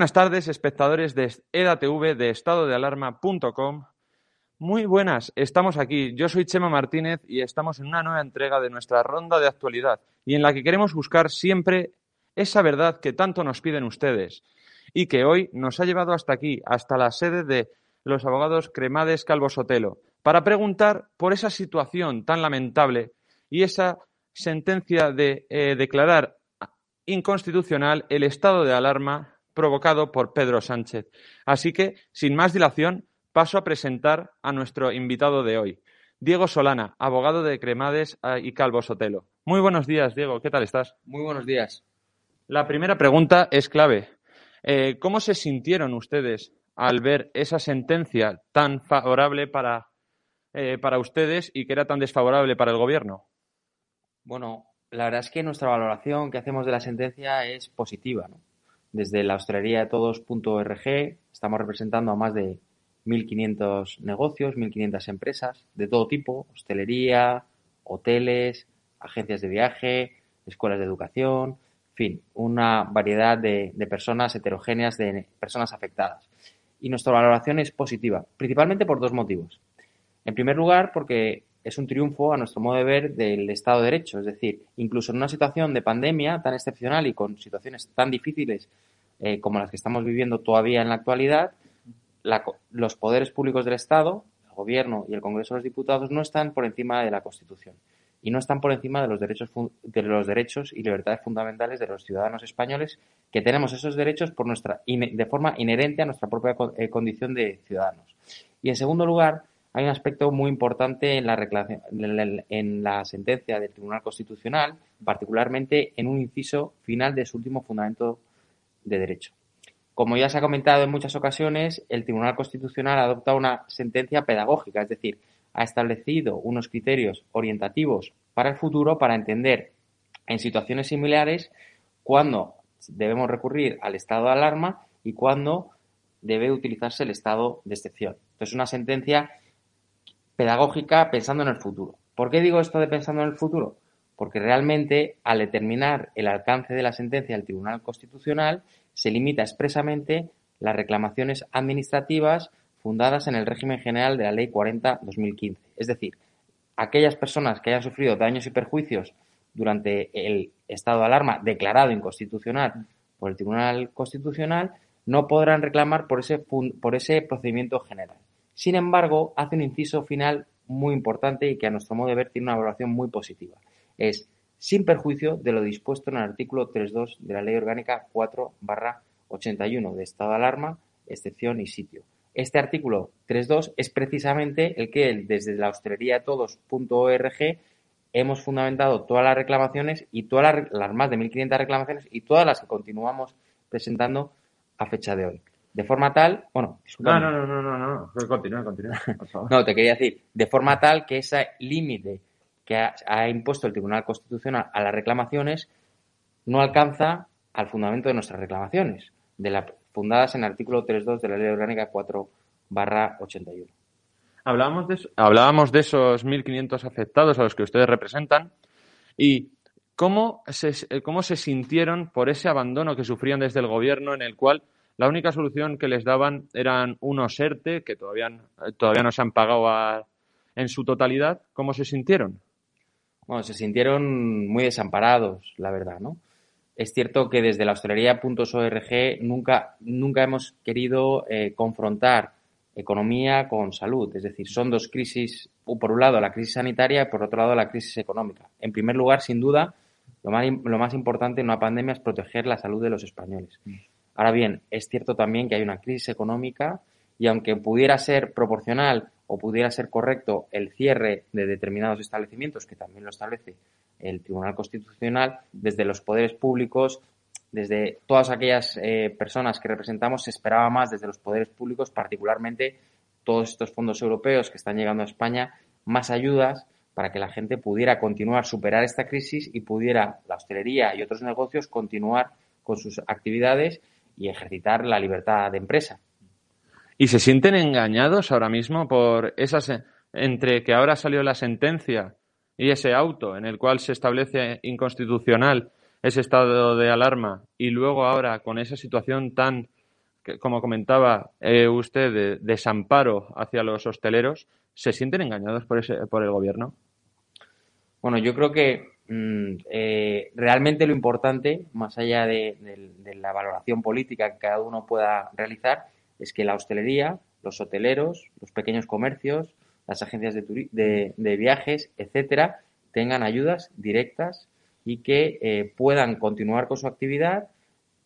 Buenas tardes, espectadores de EDATV de estadodealarma.com. Muy buenas, estamos aquí. Yo soy Chema Martínez y estamos en una nueva entrega de nuestra ronda de actualidad y en la que queremos buscar siempre esa verdad que tanto nos piden ustedes y que hoy nos ha llevado hasta aquí, hasta la sede de los abogados Cremades Calvo Sotelo, para preguntar por esa situación tan lamentable y esa sentencia de eh, declarar inconstitucional el estado de alarma provocado por Pedro Sánchez. Así que, sin más dilación, paso a presentar a nuestro invitado de hoy, Diego Solana, abogado de Cremades eh, y Calvo Sotelo. Muy buenos días, Diego. ¿Qué tal estás? Muy buenos días. La primera pregunta es clave. Eh, ¿Cómo se sintieron ustedes al ver esa sentencia tan favorable para, eh, para ustedes y que era tan desfavorable para el gobierno? Bueno, la verdad es que nuestra valoración que hacemos de la sentencia es positiva. ¿no? Desde la hostelería de todos.org estamos representando a más de 1.500 negocios, 1.500 empresas de todo tipo, hostelería, hoteles, agencias de viaje, escuelas de educación, en fin, una variedad de, de personas heterogéneas, de personas afectadas. Y nuestra valoración es positiva, principalmente por dos motivos. En primer lugar, porque es un triunfo, a nuestro modo de ver, del Estado de Derecho. Es decir, incluso en una situación de pandemia tan excepcional y con situaciones tan difíciles eh, como las que estamos viviendo todavía en la actualidad, los poderes públicos del Estado, el Gobierno y el Congreso de los Diputados, no están por encima de la Constitución y no están por encima de los derechos, de los derechos y libertades fundamentales de los ciudadanos españoles, que tenemos esos derechos por nuestra, de forma inherente a nuestra propia eh, condición de ciudadanos. Y en segundo lugar, hay un aspecto muy importante en la, en la sentencia del Tribunal Constitucional, particularmente en un inciso final de su último fundamento de derecho. Como ya se ha comentado en muchas ocasiones, el Tribunal Constitucional adopta una sentencia pedagógica, es decir, ha establecido unos criterios orientativos para el futuro para entender en situaciones similares cuándo debemos recurrir al estado de alarma y cuándo debe utilizarse el estado de excepción. Entonces, una sentencia pedagógica pensando en el futuro. ¿Por qué digo esto de pensando en el futuro? Porque realmente al determinar el alcance de la sentencia del Tribunal Constitucional se limita expresamente las reclamaciones administrativas fundadas en el régimen general de la Ley 40-2015. Es decir, aquellas personas que hayan sufrido daños y perjuicios durante el estado de alarma declarado inconstitucional por el Tribunal Constitucional no podrán reclamar por ese, por ese procedimiento general. Sin embargo, hace un inciso final muy importante y que a nuestro modo de ver tiene una valoración muy positiva. Es sin perjuicio de lo dispuesto en el artículo 3.2 de la Ley Orgánica 4-81 de estado de alarma, excepción y sitio. Este artículo 3.2 es precisamente el que desde la hostelería todos.org hemos fundamentado todas las reclamaciones y todas las más de 1.500 reclamaciones y todas las que continuamos presentando a fecha de hoy. De forma tal, bueno, no, no, no, no, no, no, continúa, continúa, por favor. no, te quería decir, de forma tal que ese límite que ha, impuesto el Tribunal Constitucional a las reclamaciones no alcanza al fundamento de nuestras reclamaciones, de la, fundadas en el artículo 3.2 de la Ley Orgánica 4 81. Hablábamos de, hablábamos de esos 1.500 afectados a los que ustedes representan y cómo se, cómo se sintieron por ese abandono que sufrían desde el gobierno en el cual la única solución que les daban eran unos ERTE que todavía, todavía no se han pagado en su totalidad. ¿Cómo se sintieron? Bueno, se sintieron muy desamparados, la verdad, ¿no? Es cierto que desde la hostelería.org nunca, nunca hemos querido eh, confrontar economía con salud. Es decir, son dos crisis, por un lado la crisis sanitaria y por otro lado la crisis económica. En primer lugar, sin duda, lo más, lo más importante en una pandemia es proteger la salud de los españoles. Ahora bien, es cierto también que hay una crisis económica y aunque pudiera ser proporcional o pudiera ser correcto el cierre de determinados establecimientos, que también lo establece el Tribunal Constitucional, desde los poderes públicos, desde todas aquellas eh, personas que representamos, se esperaba más desde los poderes públicos, particularmente todos estos fondos europeos que están llegando a España, más ayudas para que la gente pudiera continuar, superar esta crisis y pudiera la hostelería y otros negocios continuar con sus actividades y ejercitar la libertad de empresa. ¿Y se sienten engañados ahora mismo por esas entre que ahora salió la sentencia y ese auto en el cual se establece inconstitucional ese estado de alarma y luego ahora con esa situación tan, como comentaba eh, usted, de desamparo hacia los hosteleros, ¿se sienten engañados por, ese, por el gobierno? Bueno, yo creo que mm, eh, realmente lo importante, más allá de, la valoración política que cada uno pueda realizar, es que la hostelería, los hoteleros, los pequeños comercios, las agencias de, viajes, etcétera, tengan ayudas directas y que eh, puedan continuar con su actividad,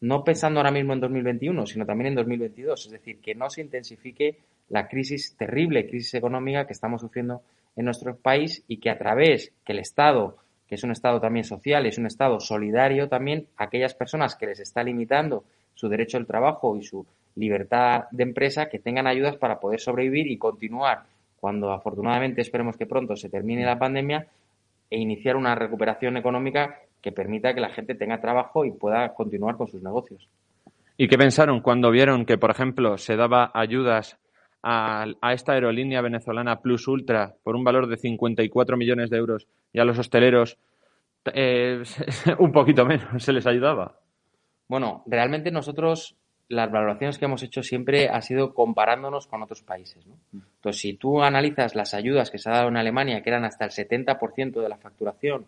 no pensando ahora mismo en 2021, sino también en 2022. Es decir, que no se intensifique la crisis, terrible crisis económica que estamos sufriendo en nuestro país y que a través que el Estado, que es un Estado también social, es un Estado solidario también, aquellas personas que les está limitando su derecho al trabajo y su libertad de empresa, que tengan ayudas para poder sobrevivir y continuar cuando afortunadamente esperemos que pronto se termine la pandemia, e iniciar una recuperación económica que permita que la gente tenga trabajo y pueda continuar con sus negocios. ¿Y qué pensaron cuando vieron que, por ejemplo, se daba ayudas a, esta aerolínea venezolana Plus Ultra por un valor de 54 millones de euros y a los hosteleros eh, un poquito menos se les ayudaba? Bueno, realmente nosotros las valoraciones que hemos hecho siempre ha sido comparándonos con otros países. Entonces, si tú analizas las ayudas que se ha dado en Alemania, que eran hasta el 70% de la facturación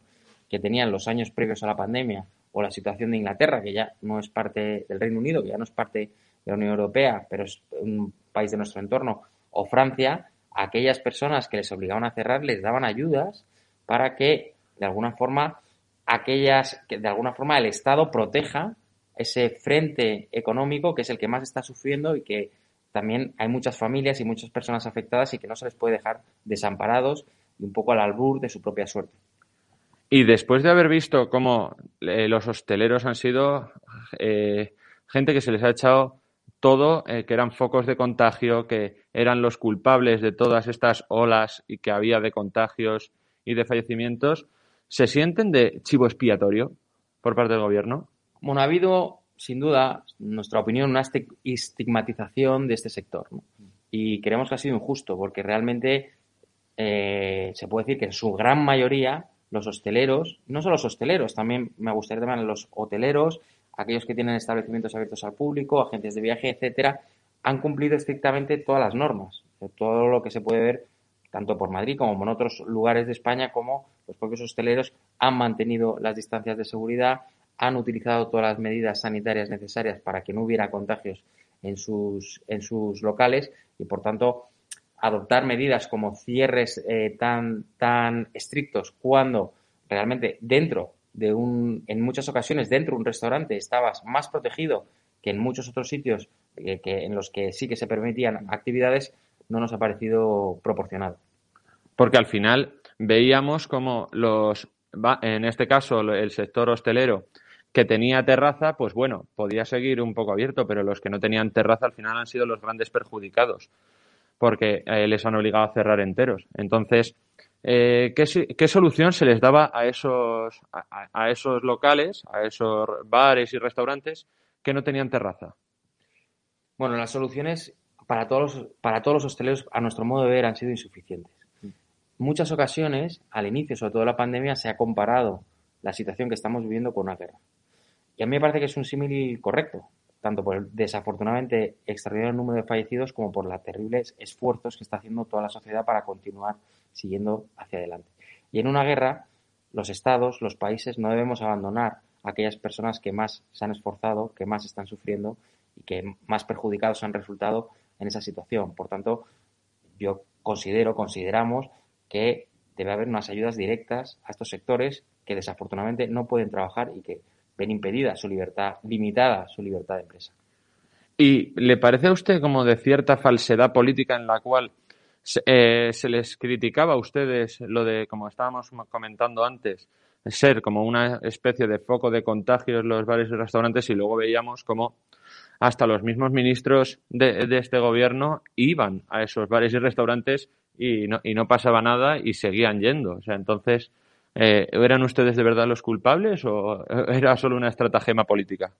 que tenían los años previos a la pandemia, o la situación de Inglaterra, que ya no es parte del Reino Unido, que ya no es parte de la Unión Europea, pero es un país de nuestro entorno, o Francia, aquellas personas que les obligaban a cerrar les daban ayudas para que, de alguna forma, aquellas, que de alguna forma el Estado proteja ese frente económico que es el que más está sufriendo y que también hay muchas familias y muchas personas afectadas y que no se les puede dejar desamparados y un poco al albur de su propia suerte. Y después de haber visto cómo eh, los hosteleros han sido eh, gente que se les ha echado todo, eh, que eran focos de contagio, que eran los culpables de todas estas olas y que había de contagios y de fallecimientos, ¿se sienten de chivo expiatorio por parte del gobierno? Bueno, ha habido, sin duda, nuestra opinión, una estigmatización de este sector. Y creemos que ha sido injusto, porque realmente eh, se puede decir que en su gran mayoría los hosteleros, no solo los hosteleros, también me gustaría también los hoteleros, aquellos que tienen establecimientos abiertos al público, agentes de viaje, etcétera, han cumplido estrictamente todas las normas, todo lo que se puede ver tanto por Madrid como en otros lugares de España, como los propios hosteleros han mantenido las distancias de seguridad, han utilizado todas las medidas sanitarias necesarias para que no hubiera contagios en sus, en sus locales y, por tanto, adoptar medidas como cierres eh, tan, tan estrictos cuando realmente dentro de un, en muchas ocasiones dentro de un restaurante estabas más protegido que en muchos otros sitios eh, que, en los que sí que se permitían actividades, no nos ha parecido proporcionado. Porque al final veíamos como los, en este caso el sector hostelero, que tenía terraza, pues bueno, podía seguir un poco abierto, pero los que no tenían terraza al final han sido los grandes perjudicados, porque eh, les han obligado a cerrar enteros. Entonces, eh, ¿qué, solución se les daba a esos, a, esos locales, a esos bares y restaurantes que no tenían terraza? Bueno, las soluciones para todos los, para todos los hosteleros, a nuestro modo de ver, han sido insuficientes. Muchas ocasiones, al inicio, sobre todo la pandemia, se ha comparado la situación que estamos viviendo con una guerra. Y a mí me parece que es un símil correcto, tanto por el desafortunadamente extraordinario número de fallecidos como por los terribles esfuerzos que está haciendo toda la sociedad para continuar siguiendo hacia adelante. Y en una guerra, los estados, los países, no debemos abandonar a aquellas personas que más se han esforzado, que más están sufriendo y que más perjudicados han resultado en esa situación. Por tanto, yo considero, consideramos que debe haber unas ayudas directas a estos sectores que desafortunadamente no pueden trabajar y que ven impedida su libertad, limitada su libertad de empresa. ¿Y le parece a usted como de cierta falsedad política en la cual se, eh, les criticaba a ustedes lo de, como estábamos comentando antes, ser como una especie de foco de contagios los bares y restaurantes y luego veíamos como hasta los mismos ministros de, de, este gobierno iban a esos bares y restaurantes y no, y no pasaba nada y seguían yendo. O sea, entonces, eh, ¿Eran ustedes de verdad los culpables o era solo una estratagema política?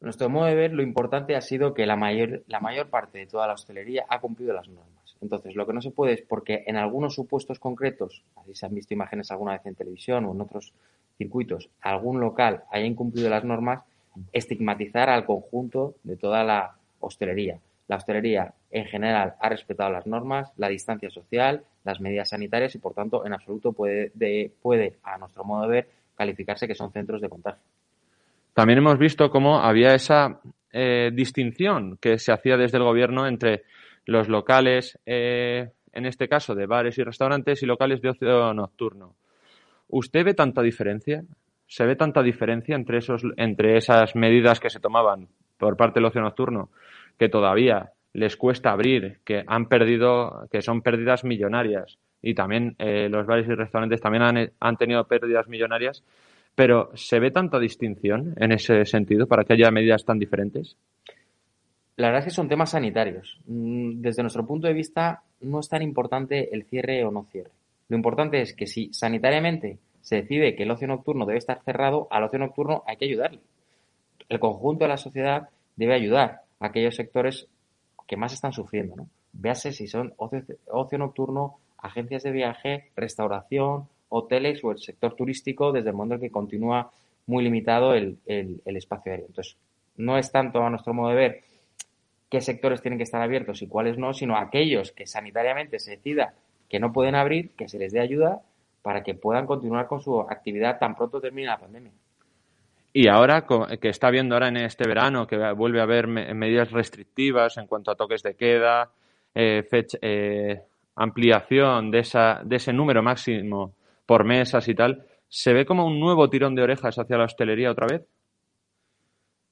Nuestro modo de ver, lo importante ha sido que la mayor, la mayor parte de toda la hostelería ha cumplido las normas. Entonces, lo que no se puede es porque en algunos supuestos concretos, así se han visto imágenes alguna vez en televisión o en otros circuitos algún local haya incumplido las normas, estigmatizar al conjunto de toda la hostelería. La hostelería en general ha respetado las normas, la distancia social, las medidas sanitarias y por tanto en absoluto puede, puede a nuestro modo de ver, calificarse que son centros de contagio. También hemos visto cómo había esa eh, distinción que se hacía desde el gobierno entre los locales, eh, en este caso de bares y restaurantes, y locales de ocio nocturno. ¿Usted ve tanta diferencia? ¿Se ve tanta diferencia entre, esos, entre esas medidas que se tomaban por parte del ocio nocturno que todavía les cuesta abrir, que han perdido, que son pérdidas millonarias? Y también eh, los bares y restaurantes también han, han tenido pérdidas millonarias pero ¿se ve tanta distinción en ese sentido para que haya medidas tan diferentes? La verdad es que son temas sanitarios. Mm, desde nuestro punto de vista, no es tan importante el cierre o no cierre. Lo importante es que si sanitariamente se decide que el ocio nocturno debe estar cerrado, al ocio nocturno hay que ayudarle. El conjunto de la sociedad debe ayudar a aquellos sectores que más están sufriendo. ¿no? Véase si son ocio, nocturno, agencias de viaje, restauración, hoteles o el sector turístico desde el momento en que continúa muy limitado el, espacio aéreo. Entonces, no es tanto a nuestro modo de ver qué sectores tienen que estar abiertos y cuáles no, sino aquellos que sanitariamente se decida que no pueden abrir, que se les dé ayuda para que puedan continuar con su actividad tan pronto termine la pandemia. Y ahora que está viendo ahora en este verano que vuelve a haber medidas restrictivas en cuanto a toques de queda, eh, eh, ampliación de, esa, de ese número máximo por mesas y tal, ¿se ve como un nuevo tirón de orejas hacia la hostelería otra vez?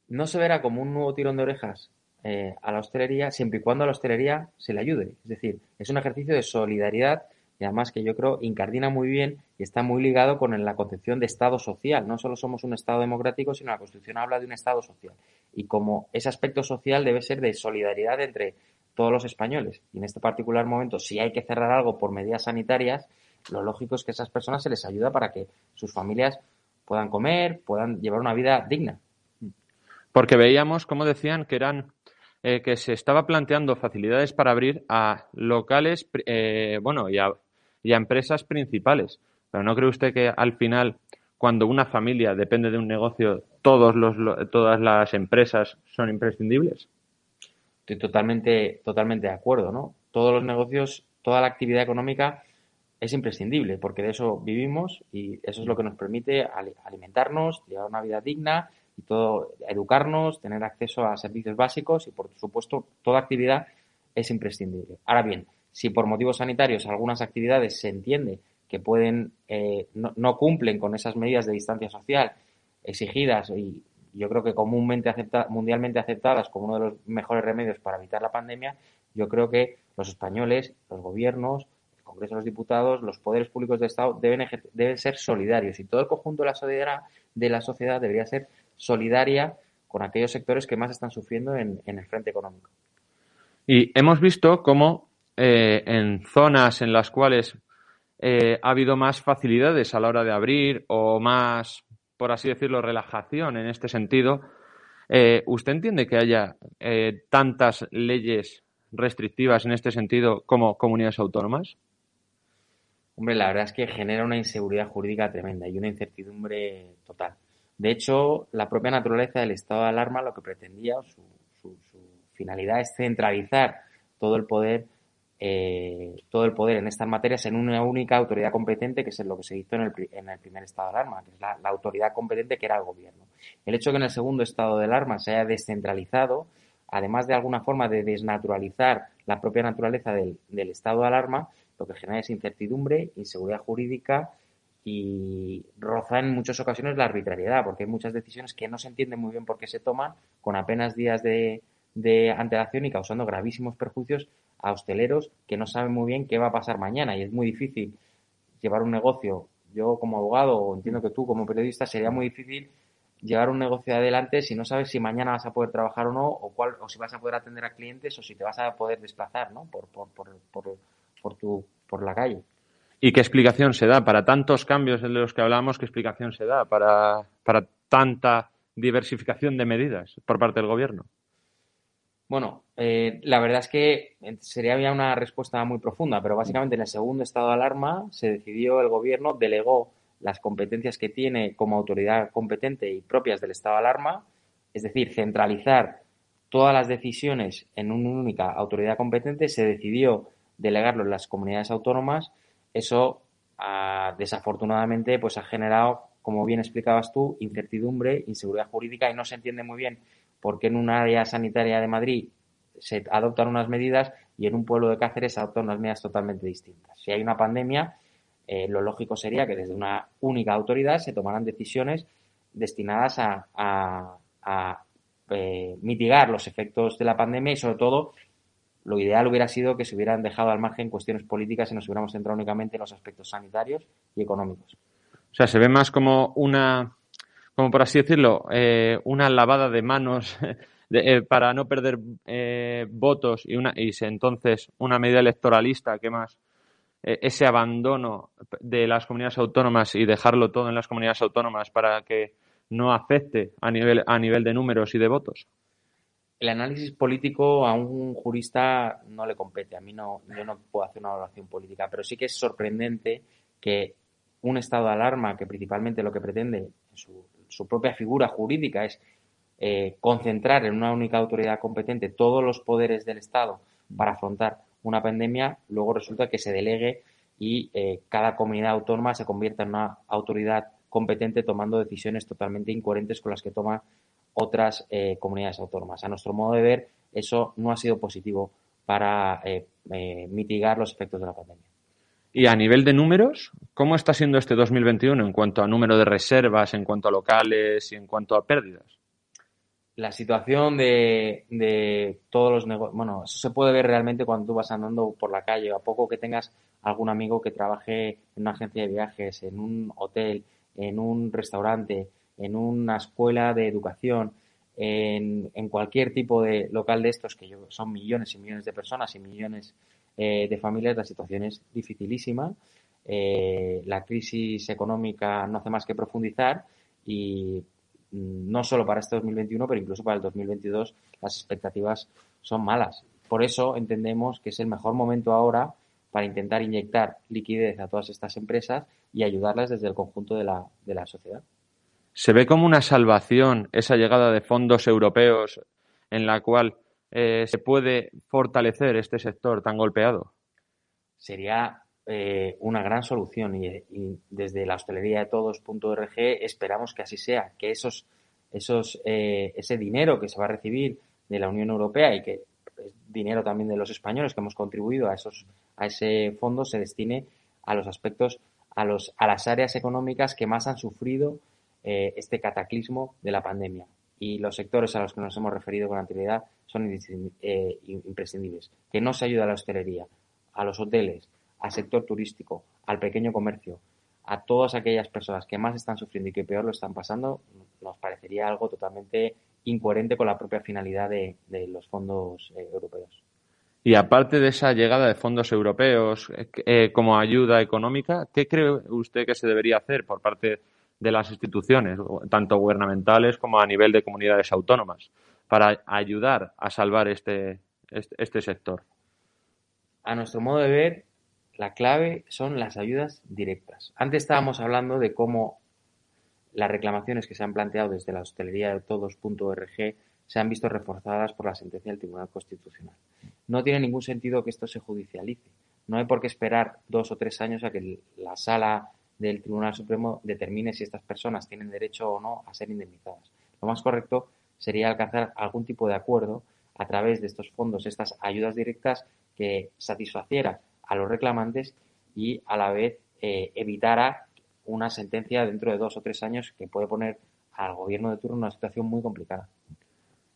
No se verá como un nuevo tirón de orejas eh, a la hostelería siempre y cuando a la hostelería se le ayude. Es decir, es un ejercicio de solidaridad y además que yo creo incardina muy bien y está muy ligado con la concepción de Estado social. No solo somos un Estado democrático, sino la Constitución habla de un Estado social. Y como ese aspecto social debe ser de solidaridad entre todos los españoles. Y en este particular momento, si hay que cerrar algo por medidas sanitarias, lo lógico es que a esas personas se les ayuda para que sus familias puedan comer, puedan llevar una vida digna. Porque veíamos, como decían, que eran eh, que se estaba planteando facilidades para abrir a locales, eh, bueno, y a, empresas principales. Pero ¿no cree usted que al final, cuando una familia depende de un negocio, todos los, todas las empresas son imprescindibles? Estoy totalmente, totalmente de acuerdo, ¿no? Todos los negocios, toda la actividad económica es imprescindible porque de eso vivimos y eso es lo que nos permite alimentarnos, llevar una vida digna y todo, educarnos, tener acceso a servicios básicos y por supuesto toda actividad es imprescindible. Ahora bien, si por motivos sanitarios algunas actividades se entiende que pueden eh, no, cumplen con esas medidas de distancia social exigidas y yo creo que comúnmente acepta, mundialmente aceptadas como uno de los mejores remedios para evitar la pandemia, yo creo que los españoles, los gobiernos, Congreso de los Diputados, los poderes públicos de Estado deben, deben ser solidarios y todo el conjunto de la, sociedad, de la sociedad debería ser solidaria con aquellos sectores que más están sufriendo en, el frente económico. Y hemos visto cómo eh, en zonas en las cuales eh, ha habido más facilidades a la hora de abrir o más, por así decirlo, relajación en este sentido, eh, ¿usted entiende que haya tantas leyes restrictivas en este sentido como comunidades autónomas? Hombre, la verdad es que genera una inseguridad jurídica tremenda y una incertidumbre total. De hecho, la propia naturaleza del estado de alarma lo que pretendía, su, su, finalidad es centralizar todo el poder, eh, todo el poder en estas materias en una única autoridad competente, que es lo que se hizo en el, en el primer estado de alarma, que es la, autoridad competente que era el gobierno. El hecho de que en el segundo estado de alarma se haya descentralizado, además de alguna forma de desnaturalizar la propia naturaleza del, del estado de alarma, lo que genera es incertidumbre, inseguridad jurídica y roza en muchas ocasiones la arbitrariedad, porque hay muchas decisiones que no se entienden muy bien por qué se toman con apenas días de, antelación y causando gravísimos perjuicios a hosteleros que no saben muy bien qué va a pasar mañana y es muy difícil llevar un negocio. Yo como abogado, o entiendo que tú como periodista, sería muy difícil llevar un negocio adelante si no sabes si mañana vas a poder trabajar o no, o, cuál, o si vas a poder atender a clientes o si te vas a poder desplazar ¿no? por, por, por, por, tu, por la calle. ¿Y qué explicación se da para tantos cambios de los que hablamos? ¿Qué explicación se da para, tanta diversificación de medidas por parte del gobierno? Bueno, eh, la verdad es que sería una respuesta muy profunda, pero básicamente en el segundo estado de alarma se decidió, el gobierno delegó las competencias que tiene como autoridad competente y propias del estado de alarma, es decir, centralizar todas las decisiones en una única autoridad competente, se decidió delegarlo en las comunidades autónomas. Eso, ah, desafortunadamente, pues ha generado, como bien explicabas tú, incertidumbre, inseguridad jurídica y no se entiende muy bien por qué en un área sanitaria de Madrid se adoptan unas medidas y en un pueblo de Cáceres se adoptan unas medidas totalmente distintas. Si hay una pandemia, eh, lo lógico sería que desde una única autoridad se tomaran decisiones destinadas a, eh, mitigar los efectos de la pandemia y sobre todo lo ideal hubiera sido que se hubieran dejado al margen cuestiones políticas y nos hubiéramos centrado únicamente en los aspectos sanitarios y económicos. O sea, se ve más como una, como por así decirlo, eh, una lavada de manos para no perder votos y, una, y entonces una medida electoralista que más eh, ese abandono de las comunidades autónomas y dejarlo todo en las comunidades autónomas para que no afecte a nivel, a nivel de números y de votos? El análisis político a un jurista no le compete. A mí no, yo no puedo hacer una evaluación política, pero sí que es sorprendente que un estado de alarma que principalmente lo que pretende su, propia figura jurídica es eh, concentrar en una única autoridad competente todos los poderes del Estado para afrontar una pandemia, luego resulta que se delegue y eh, cada comunidad autónoma se convierta en una autoridad competente tomando decisiones totalmente incoherentes con las que toman otras eh, comunidades autónomas. A nuestro modo de ver, eso no ha sido positivo para eh, mitigar los efectos de la pandemia. Y a nivel de números, ¿cómo está siendo este 2021 en cuanto a número de reservas, en cuanto a locales y en cuanto a pérdidas? la situación de, de todos los negocios, bueno, eso se puede ver realmente cuando tú vas andando por la calle, a poco que tengas algún amigo que trabaje en una agencia de viajes, en un hotel, en un restaurante, en una escuela de educación, en, cualquier tipo de local de estos, que son millones y millones de personas y millones eh, de familias, la situación es dificilísima. Eh, la crisis económica no hace más que profundizar y Mm, no solo para este 2021, pero incluso para el 2022 las expectativas son malas. Por eso entendemos que es el mejor momento ahora para intentar inyectar liquidez a todas estas empresas y ayudarlas desde el conjunto de la, de la sociedad. ¿Se ve como una salvación esa llegada de fondos europeos en la cual eh, se puede fortalecer este sector tan golpeado? Sería eh, una gran solución y, desde la hostelería de todos.org esperamos que así sea, que esos, esos, eh, ese dinero que se va a recibir de la Unión Europea y que es dinero también de los españoles que hemos contribuido a esos a ese fondo se destine a los aspectos a los a las áreas económicas que más han sufrido eh, este cataclismo de la pandemia y los sectores a los que nos hemos referido con anterioridad son imprescindibles que no se ayuda a la hostelería a los hoteles al sector turístico, al pequeño comercio, a todas aquellas personas que más están sufriendo y que peor lo están pasando, nos parecería algo totalmente incoherente con la propia finalidad de, los fondos eh, europeos. Y aparte de esa llegada de fondos europeos eh, eh, como ayuda económica, ¿qué cree usted que se debería hacer por parte de las instituciones, tanto gubernamentales como a nivel de comunidades autónomas, para ayudar a salvar este, este, este sector? A nuestro modo de ver, la clave son las ayudas directas. Antes estábamos hablando de cómo las reclamaciones que se han planteado desde la hostelería de todos.org se han visto reforzadas por la sentencia del Tribunal Constitucional. No tiene ningún sentido que esto se judicialice. No hay por qué esperar dos o tres años a que la sala del Tribunal Supremo determine si estas personas tienen derecho o no a ser indemnizadas. Lo más correcto sería alcanzar algún tipo de acuerdo a través de estos fondos, estas ayudas directas que satisfaciera a los reclamantes y a la vez eh, evitara una sentencia dentro de dos o tres años que puede poner al gobierno de turno en una situación muy complicada.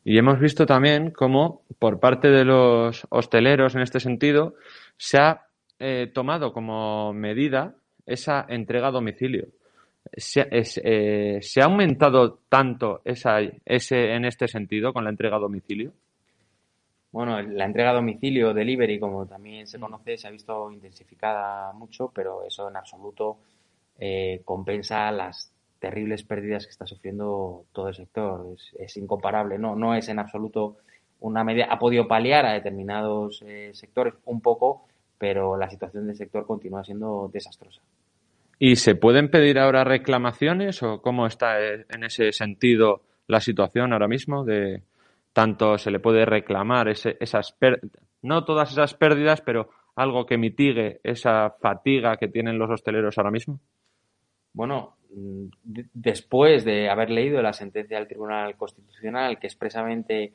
Y hemos visto también cómo por parte de los hosteleros en este sentido se ha eh, tomado como medida esa entrega a domicilio. Se, eh, ¿se ha aumentado tanto esa, ese, en este sentido con la entrega a domicilio? Bueno, la entrega a domicilio, delivery, como también se conoce, se ha visto intensificada mucho, pero eso en absoluto eh, compensa las terribles pérdidas que está sufriendo todo el sector. Es, incomparable, no, no es en absoluto una medida. Ha podido paliar a determinados eh, sectores un poco, pero la situación del sector continúa siendo desastrosa. ¿Y se pueden pedir ahora reclamaciones o cómo está eh, en ese sentido la situación ahora mismo? De tanto se le puede reclamar ese, esas no todas esas pérdidas, pero algo que mitigue esa fatiga que tienen los hosteleros ahora mismo. Bueno, mm, después de haber leído la sentencia del Tribunal Constitucional que expresamente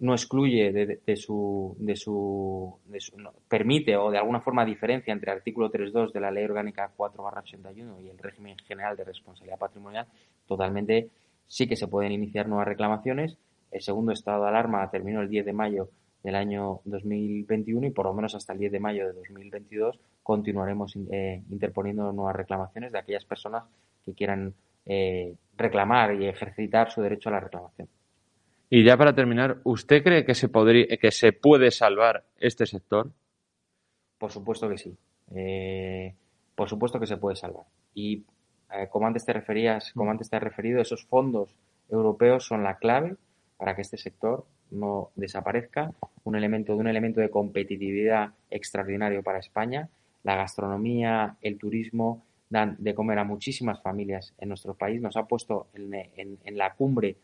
no excluye de, su, de su, permite o de alguna forma diferencia entre el artículo 3.2 de la Ley Orgánica 4-81 y el régimen general de responsabilidad patrimonial, totalmente sí que se pueden iniciar nuevas reclamaciones. El segundo estado de alarma terminó el 10 de mayo del año 2021 y por lo menos hasta el 10 de mayo de 2022 continuaremos eh, interponiendo nuevas reclamaciones de aquellas personas que quieran eh, reclamar y ejercitar su derecho a la reclamación. Y ya para terminar, ¿usted cree que se, podría, que se puede salvar este sector? Por supuesto que sí. Eh, por supuesto que se puede salvar. Y como antes te referías, como antes te has referido, esos fondos europeos son la clave para que este sector no desaparezca, un elemento de un elemento de competitividad extraordinario para España. La gastronomía, el turismo dan de comer a muchísimas familias en nuestro país, nos ha puesto en, la cumbre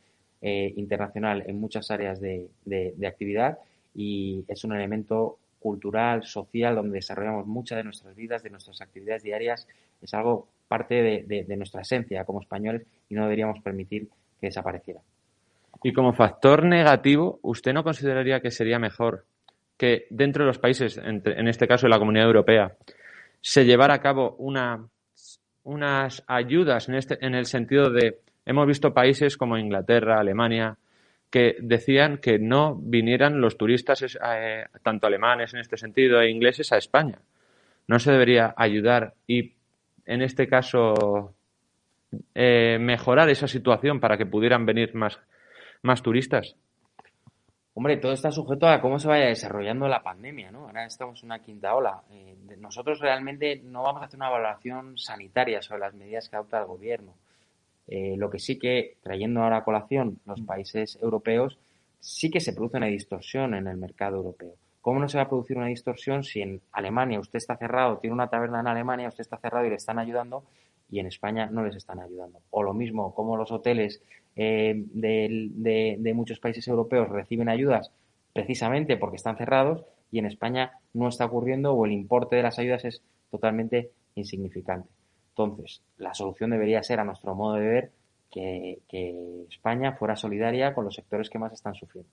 eh, internacional en muchas áreas de, actividad y es un elemento cultural, social, donde desarrollamos muchas de nuestras vidas, de nuestras actividades diarias. Es algo parte de nuestra esencia como españoles y no deberíamos permitir que desapareciera. Y como factor negativo, ¿usted no consideraría que sería mejor que dentro de los países, en este caso de la Comunidad Europea, se llevara a cabo una, unas ayudas en, este, en el sentido de, hemos visto países como Inglaterra, Alemania, que decían que no vinieran los turistas, eh, tanto alemanes en este sentido e ingleses, a España. No se debería ayudar y, en este caso, eh, mejorar esa situación para que pudieran venir más más turistas. Hombre, todo está sujeto a cómo se vaya desarrollando la pandemia, ¿no? Ahora estamos en una quinta ola. Eh, nosotros realmente no vamos a hacer una evaluación sanitaria sobre las medidas que adopta el gobierno. Eh, lo que sí que, trayendo ahora a colación los mm. países europeos, sí que se produce una distorsión en el mercado europeo. ¿Cómo no se va a producir una distorsión si en Alemania usted está cerrado, tiene una taberna en Alemania, usted está cerrado y le están ayudando y en España no les están ayudando? O lo mismo, como los hoteles eh, de, muchos países europeos reciben ayudas precisamente porque están cerrados y en España no está ocurriendo o el importe de las ayudas es totalmente insignificante. Entonces, la solución debería ser, a nuestro modo de ver, que, España fuera solidaria con los sectores que más están sufriendo.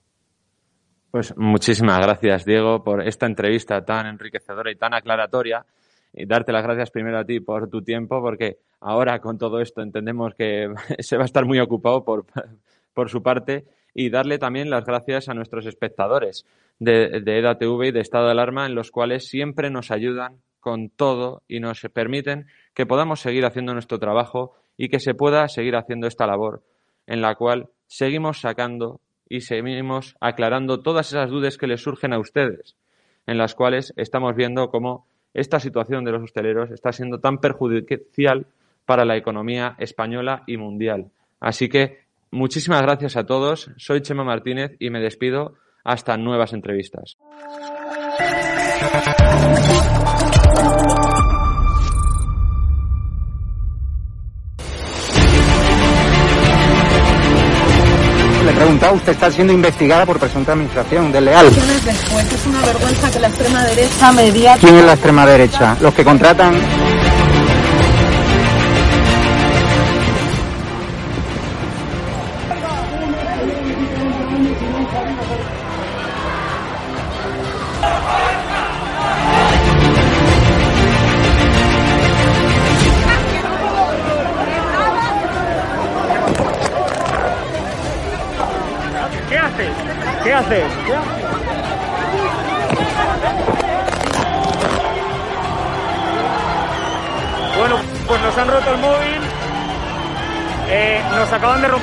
Pues muchísimas gracias, Diego, por esta entrevista tan enriquecedora y tan aclaratoria. Y darte las gracias primero a ti por tu tiempo, porque ahora con todo esto entendemos que se va a estar muy ocupado por, por su parte y darle también las gracias a nuestros espectadores de, de EDATV y de Estado de Alarma, en los cuales siempre nos ayudan con todo y nos permiten que podamos seguir haciendo nuestro trabajo y que se pueda seguir haciendo esta labor en la cual seguimos sacando y seguimos aclarando todas esas dudas que les surgen a ustedes, en las cuales estamos viendo cómo esta situación de los hosteleros está siendo tan perjudicial para la economía española y mundial. Así que muchísimas gracias a todos. Soy Chema Martínez y me despido hasta nuevas entrevistas. Le he preguntado, usted está siendo investigada por presunta administración desleal. Después es una vergüenza que la extrema derecha media... ¿Quién es la extrema derecha? Los que contratan